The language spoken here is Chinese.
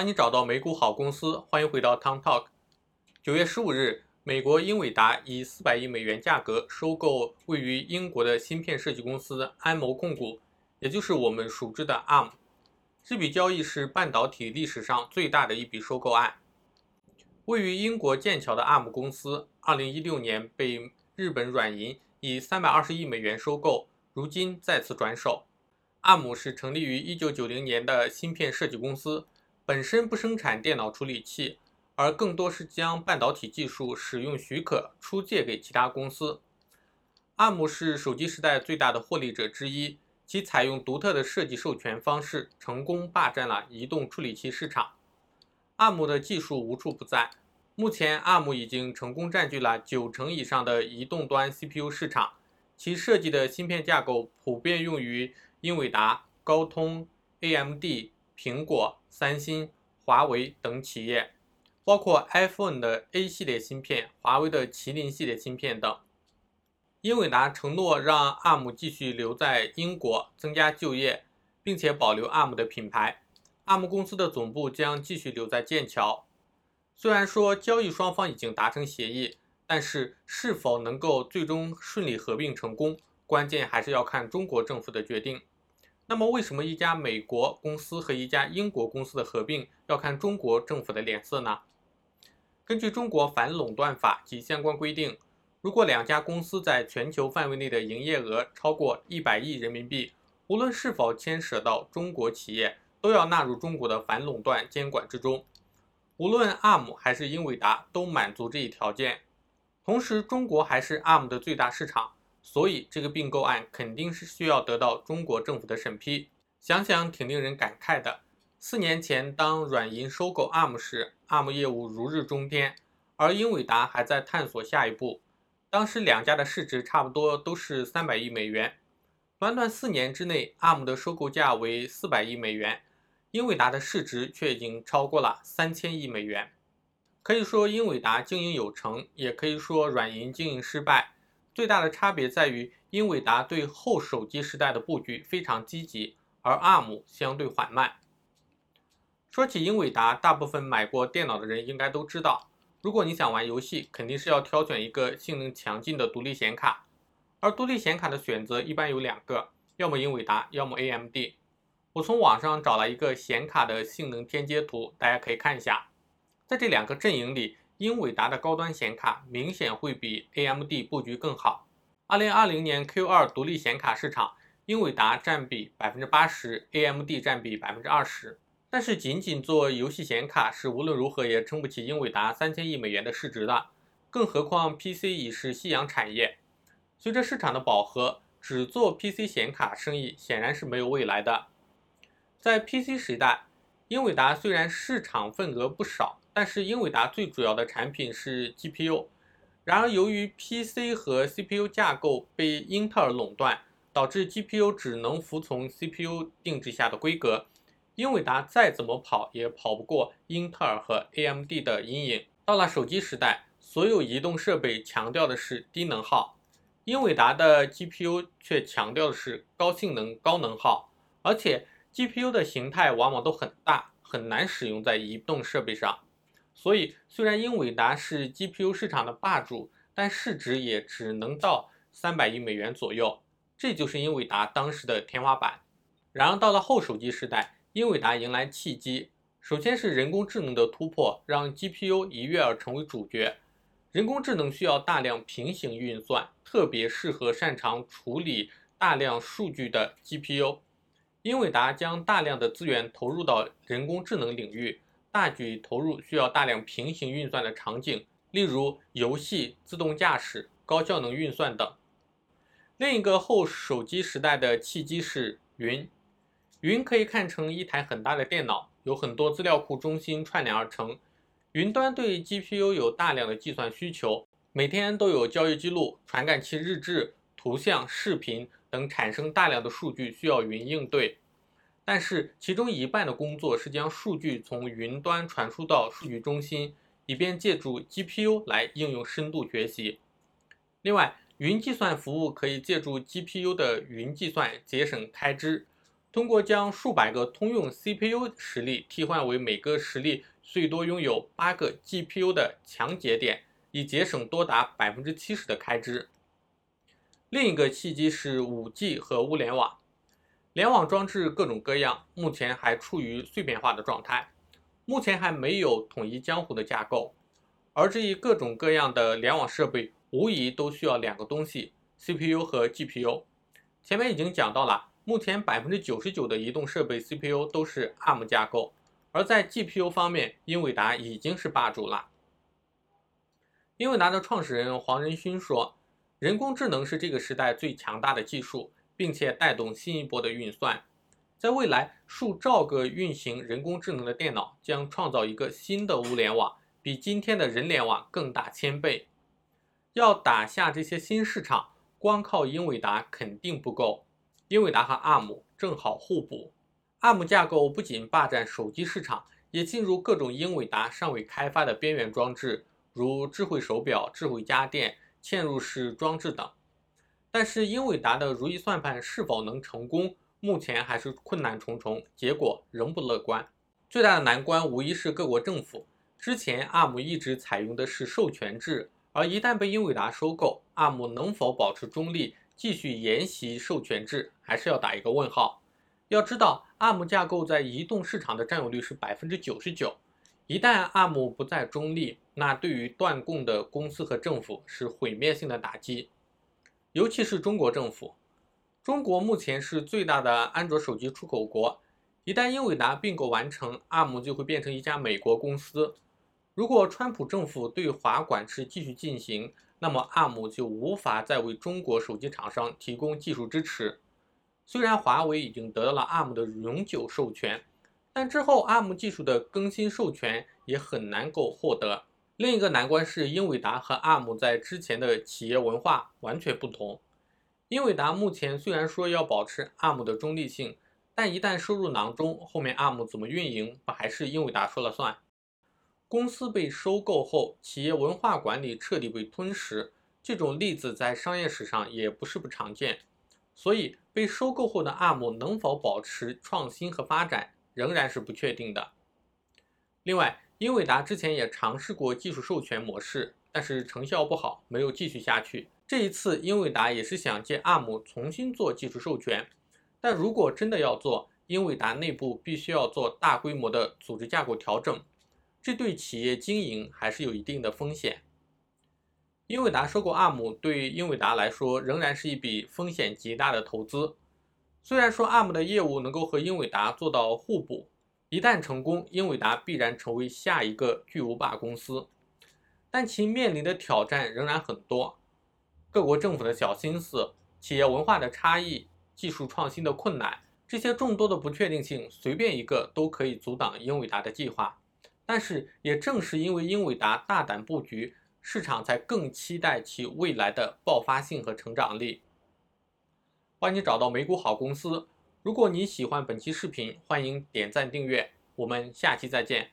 帮你找到美股好公司。欢迎回到 Town Talk。九月十五日，美国英伟达以四百亿美元价格收购位于英国的芯片设计公司安谋控股，也就是我们熟知的 ARM。这笔交易是半导体历史上最大的一笔收购案。位于英国剑桥的 ARM 公司，二零一六年被日本软银以三百二十亿美元收购，如今再次转手。ARM 是成立于一九九零年的芯片设计公司，本身不生产电脑处理器，而更多是将半导体技术使用许可出借给其他公司。ARM 是手机时代最大的获利者之一，其采用独特的设计授权方式，成功霸占了移动处理器市场。ARM 的技术无处不在，目前 ARM 已经成功占据了九成以上的移动端 CPU 市场，其设计的芯片架构普遍用于。英伟达、高通、AMD、苹果、三星、华为等企业，包括 iPhone 的 A 系列芯片、华为的麒麟系列芯片等。英伟达承诺让 ARM 继续留在英国，增加就业，并且保留 ARM 的品牌。ARM 公司的总部将继续留在剑桥。虽然说交易双方已经达成协议，但是是否能够最终顺利合并成功，关键还是要看中国政府的决定。那么，为什么一家美国公司和一家英国公司的合并要看中国政府的脸色呢？根据中国反垄断法及相关规定，如果两家公司在全球范围内的营业额超过一百亿人民币，无论是否牵涉到中国企业，都要纳入中国的反垄断监管之中。无论 ARM 还是英伟达都满足这一条件。同时，中国还是 ARM 的最大市场。所以，这个并购案肯定是需要得到中国政府的审批。想想挺令人感慨的。四年前，当软银收购 ARM 时，ARM 业务如日中天，而英伟达还在探索下一步。当时两家的市值差不多都是三百亿美元。短短四年之内，ARM 的收购价为四百亿美元，英伟达的市值却已经超过了三千亿美元。可以说，英伟达经营有成，也可以说软银经营失败。最大的差别在于，英伟达对后手机时代的布局非常积极，而 ARM 相对缓慢。说起英伟达，大部分买过电脑的人应该都知道，如果你想玩游戏，肯定是要挑选一个性能强劲的独立显卡，而独立显卡的选择一般有两个，要么英伟达，要么 AMD。我从网上找了一个显卡的性能天阶图，大家可以看一下，在这两个阵营里。英伟达的高端显卡明显会比 AMD 布局更好。二零二零年 Q2 独立显卡市场，英伟达占比百分之八十，AMD 占比百分之二十。但是仅仅做游戏显卡是无论如何也撑不起英伟达三千亿美元的市值的，更何况 PC 已是夕阳产业。随着市场的饱和，只做 PC 显卡生意显然是没有未来的。在 PC 时代，英伟达虽然市场份额不少。但是英伟达最主要的产品是 GPU，然而由于 PC 和 CPU 架构被英特尔垄断，导致 GPU 只能服从 CPU 定制下的规格。英伟达再怎么跑也跑不过英特尔和 AMD 的阴影。到了手机时代，所有移动设备强调的是低能耗，英伟达的 GPU 却强调的是高性能、高能耗，而且 GPU 的形态往往都很大，很难使用在移动设备上。所以，虽然英伟达是 GPU 市场的霸主，但市值也只能到三百亿美元左右，这就是英伟达当时的天花板。然而，到了后手机时代，英伟达迎来契机。首先是人工智能的突破，让 GPU 一跃而成为主角。人工智能需要大量平行运算，特别适合擅长处理大量数据的 GPU。英伟达将大量的资源投入到人工智能领域。大举投入需要大量平行运算的场景，例如游戏、自动驾驶、高效能运算等。另一个后手机时代的契机是云。云可以看成一台很大的电脑，有很多资料库中心串联而成。云端对 GPU 有大量的计算需求，每天都有交易记录、传感器日志、图像、视频等产生大量的数据，需要云应对。但是，其中一半的工作是将数据从云端传输到数据中心，以便借助 GPU 来应用深度学习。另外，云计算服务可以借助 GPU 的云计算节省开支。通过将数百个通用 CPU 实例替换为每个实例最多拥有八个 GPU 的强节点，以节省多达百分之七十的开支。另一个契机是 5G 和物联网，联网装置各种各样，目前还处于碎片化的状态，目前还没有统一江湖的架构。而这一各种各样的联网设备，无疑都需要两个东西：CPU 和 GPU。前面已经讲到了，目前百分之九十九的移动设备 CPU 都是 ARM 架构，而在 GPU 方面，英伟达已经是霸主了。英伟达的创始人黄仁勋说。人工智能是这个时代最强大的技术，并且带动新一波的运算。在未来，数兆个运行人工智能的电脑将创造一个新的物联网，比今天的人联网更大千倍。要打下这些新市场，光靠英伟达肯定不够。英伟达和 ARM 正好互补。ARM 架构不仅霸占手机市场，也进入各种英伟达尚未开发的边缘装置，如智慧手表、智慧家电。嵌入式装置等，但是英伟达的如意算盘是否能成功，目前还是困难重重，结果仍不乐观。最大的难关无疑是各国政府。之前 ARM 一直采用的是授权制，而一旦被英伟达收购，ARM 能否保持中立，继续沿袭授权制，还是要打一个问号。要知道，ARM 架构在移动市场的占有率是百分之九十九。一旦 ARM 不再中立，那对于断供的公司和政府是毁灭性的打击，尤其是中国政府。中国目前是最大的安卓手机出口国，一旦英伟达并购完成，ARM 就会变成一家美国公司。如果川普政府对华管制继续进行，那么 ARM 就无法再为中国手机厂商提供技术支持。虽然华为已经得到了 ARM 的永久授权。但之后，ARM 技术的更新授权也很难够获得。另一个难关是，英伟达和 ARM 在之前的企业文化完全不同。英伟达目前虽然说要保持 ARM 的中立性，但一旦收入囊中，后面 ARM 怎么运营，还是英伟达说了算？公司被收购后，企业文化管理彻底被吞噬，这种例子在商业史上也不是不常见。所以，被收购后的 ARM 能否保持创新和发展？仍然是不确定的。另外，英伟达之前也尝试过技术授权模式，但是成效不好，没有继续下去。这一次，英伟达也是想借 ARM 重新做技术授权，但如果真的要做，英伟达内部必须要做大规模的组织架构调整，这对企业经营还是有一定的风险。英伟达收购 ARM 对英伟达来说仍然是一笔风险极大的投资。虽然说 ARM 的业务能够和英伟达做到互补，一旦成功，英伟达必然成为下一个巨无霸公司，但其面临的挑战仍然很多。各国政府的小心思、企业文化的差异、技术创新的困难，这些众多的不确定性，随便一个都可以阻挡英伟达的计划。但是，也正是因为英伟达大胆布局，市场才更期待其未来的爆发性和成长力。帮你找到美股好公司。如果你喜欢本期视频，欢迎点赞订阅。我们下期再见。